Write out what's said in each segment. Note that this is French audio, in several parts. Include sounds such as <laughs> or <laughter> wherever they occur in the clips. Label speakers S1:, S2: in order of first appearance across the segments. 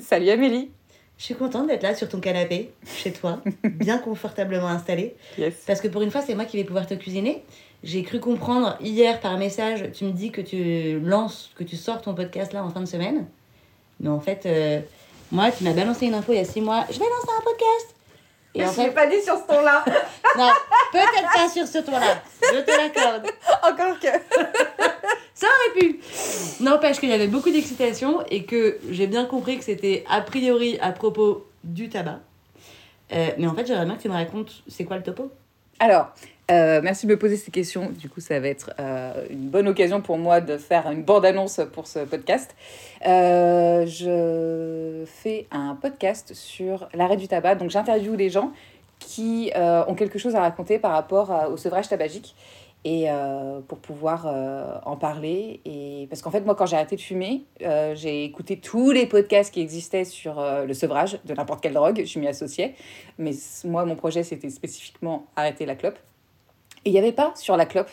S1: Salut Amélie.
S2: Je suis contente d'être là sur ton canapé, chez toi, <laughs> bien confortablement installée.
S1: Yes.
S2: Parce que pour une fois, c'est moi qui vais pouvoir te cuisiner. J'ai cru comprendre hier par message, tu me dis que tu lances, que tu sors ton podcast là en fin de semaine. Mais en fait, euh, moi, tu m'as balancé une info il y a six mois. Je vais lancer un podcast.
S1: Et en fait, pas dit sur ce ton-là. <laughs>
S2: non, peut-être pas sur ce ton-là. Je te l'accorde. <laughs>
S1: Encore que.
S2: N'empêche qu'il y avait beaucoup d'excitation et que j'ai bien compris que c'était a priori à propos du tabac. Euh, mais en fait, j'aimerais bien que tu me racontes c'est quoi le topo?
S1: Alors, euh, merci de me poser ces questions. Du coup, ça va être euh, une bonne occasion pour moi de faire une bande-annonce pour ce podcast. Je fais un podcast sur l'arrêt du tabac. Donc, j'interviewe des gens qui ont quelque chose à raconter par rapport au sevrage tabagique et euh, pour pouvoir euh, en parler. Et... Parce qu'en fait, moi, quand j'ai arrêté de fumer, euh, j'ai écouté tous les podcasts qui existaient sur le sevrage de n'importe quelle drogue. Je m'y associais. Mais moi, mon projet, c'était spécifiquement arrêter la clope. Et il n'y avait pas sur la clope.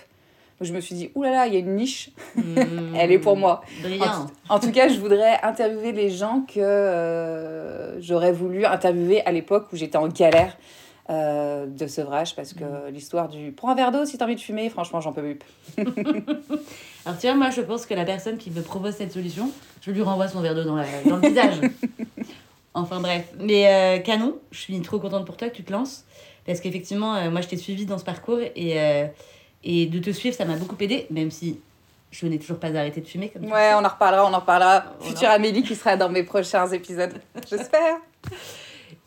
S1: Donc, je me suis dit, oulala, il y a une niche. <laughs> Elle est pour moi.
S2: Brillant.
S1: En tout cas, je voudrais interviewer les gens que j'aurais voulu interviewer à l'époque où j'étais en galère euh, de sevrage parce que l'histoire du prends un verre d'eau si t'as envie de fumer, franchement, j'en peux plus. <laughs>
S2: Alors, tu vois, moi, je pense que la personne qui me propose cette solution, je lui renvoie son verre d'eau dans, la- dans le visage. <laughs> enfin, bref. Mais euh, canon, je suis trop contente pour toi que tu te lances. Parce qu'effectivement, euh, moi, je t'ai suivi dans ce parcours et, euh, et de te suivre, ça m'a beaucoup aidé, même si je n'ai toujours pas arrêté de fumer. Comme
S1: Ouais, on en reparlera, on en reparlera. Future Amélie qui sera dans mes prochains épisodes, <laughs> j'espère.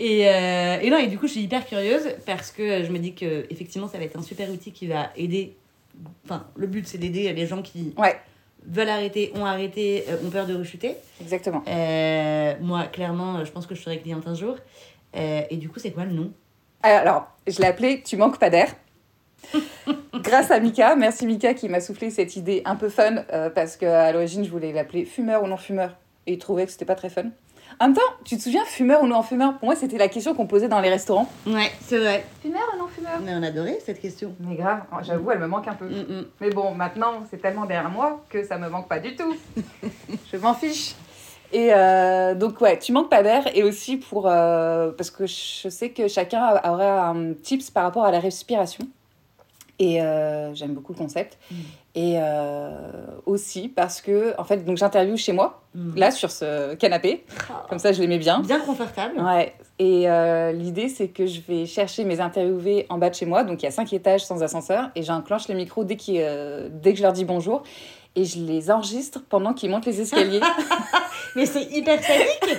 S2: Et, euh, et non, et du coup, je suis hyper curieuse parce que je me dis que effectivement, ça va être un super outil qui va aider. Enfin, le but, c'est d'aider les gens qui
S1: Ouais,
S2: veulent arrêter, ont arrêté, euh, ont peur de rechuter.
S1: exactement.
S2: Euh, moi, clairement, je pense que je serai cliente un jour. Euh, et du coup, c'est quoi le nom?
S1: Alors, je l'ai appelé Tu manques pas d'air. <laughs> Grâce à Mika, merci Mika qui m'a soufflé cette idée un peu fun parce qu'à l'origine je voulais l'appeler fumeur ou non fumeur et il trouvait que c'était pas très fun. En même temps, tu te souviens fumeur ou non fumeur Pour moi, c'était la question qu'on posait dans les restaurants.
S2: Ouais, c'est vrai.
S1: Fumeur ou non fumeur
S2: Mais on adorait cette question.
S1: Mais grave, j'avoue, elle me manque un peu.
S2: Mm, mm.
S1: Mais bon, maintenant, c'est tellement derrière moi que ça me manque pas du tout. <laughs> je m'en fiche. Et euh, donc, ouais, tu manques pas d'air. Et aussi pour. euh, parce que je sais que chacun a- aurait un tips par rapport à la respiration. Et euh, j'aime beaucoup le concept.
S2: Mm.
S1: Et euh, aussi parce que, en fait, donc j'interviewe chez moi,
S2: Mm.
S1: là, sur ce canapé. Comme ça, je l'aimais bien.
S2: Bien confortable.
S1: Ouais, et euh, l'idée c'est que je vais chercher mes interviewés en bas de chez moi, donc il y a cinq étages sans ascenseur, et j'enclenche les micros dès, euh, dès que je leur dis bonjour, et je les enregistre pendant qu'ils montent les escaliers. <laughs>
S2: Mais c'est hyper sadique <laughs>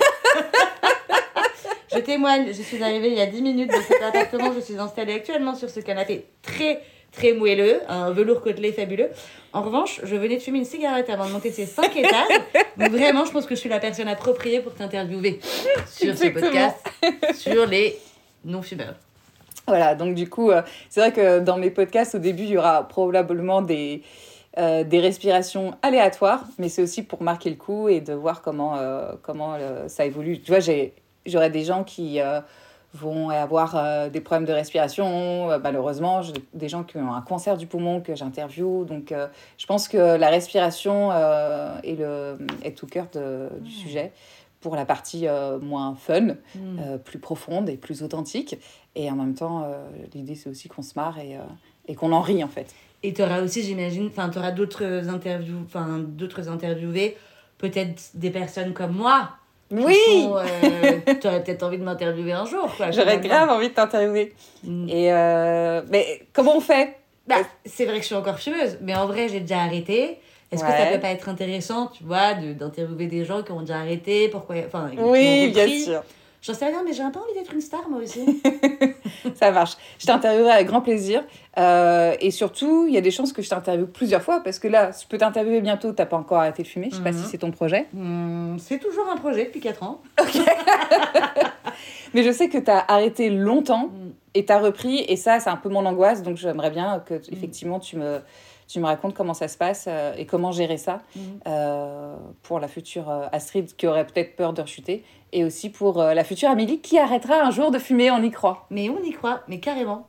S2: Je témoigne, je suis arrivée il y a 10 minutes dans cet appartement, je suis installée actuellement sur ce canapé très très moelleux, un velours côtelé fabuleux. En revanche, je venais de fumer une cigarette avant de monter de ces 5 <laughs> étages. Donc vraiment, je pense que je suis la personne appropriée pour t'interviewer sur ce
S1: Exactement.
S2: podcast, sur les non-fumeurs.
S1: voilà, donc du coup, euh, c'est vrai que dans mes podcasts, au début, il y aura probablement des, euh, des respirations aléatoires, mais c'est aussi pour marquer le coup et de voir comment, euh, comment ça évolue. Tu vois, j'ai- j'aurai des gens qui vont avoir euh, des problèmes de respiration, euh, malheureusement, des gens qui ont un cancer du poumon que j'interviewe, donc euh, je pense que la respiration est, le, est au cœur de- du sujet pour la partie moins fun,
S2: Mm.
S1: plus profonde et plus authentique. Et en même temps, l'idée, c'est aussi qu'on se marre et, et qu'on en rit, en fait.
S2: Et tu auras aussi, j'imagine, enfin, tu auras d'autres interviews, enfin, d'autres interviewés, peut-être des personnes comme moi. Sont, euh, tu aurais peut-être envie de m'interviewer un jour.
S1: J'aurais grave envie de t'interviewer.
S2: Mm.
S1: Et euh, mais comment on fait?
S2: Bah, c'est vrai que je suis encore fumeuse, mais en vrai, j'ai déjà arrêté. Est-ce que ça peut pas être intéressant, tu vois, de- d'interviewer des gens qui ont déjà arrêté, pourquoi, enfin,
S1: Oui, bien sûr.
S2: J'en sais rien, mais j'ai un peu envie d'être une star, moi aussi. <laughs>
S1: Ça marche. Je t'interviewerai avec grand plaisir. Euh, et surtout, il y a des chances que je t'interviewe plusieurs fois parce que là, je peux t'interviewer bientôt. T'as pas encore arrêté de fumer. Je sais pas
S2: Mhm.
S1: si c'est ton projet.
S2: Hmm, c'est toujours un projet depuis 4 ans. <laughs>
S1: Mais je sais que tu as arrêté longtemps
S2: Mm.
S1: et tu as repris. Et ça, c'est un peu mon angoisse. Donc, j'aimerais bien que, effectivement, tu me, tu me racontes comment ça se passe euh, et comment gérer ça
S2: Mhm.
S1: euh, pour la future euh, Astrid qui aurait peut-être peur de rechuter. Et aussi pour la future Amélie qui arrêtera un jour de fumer, on y croit.
S2: Mais on y croit, mais carrément.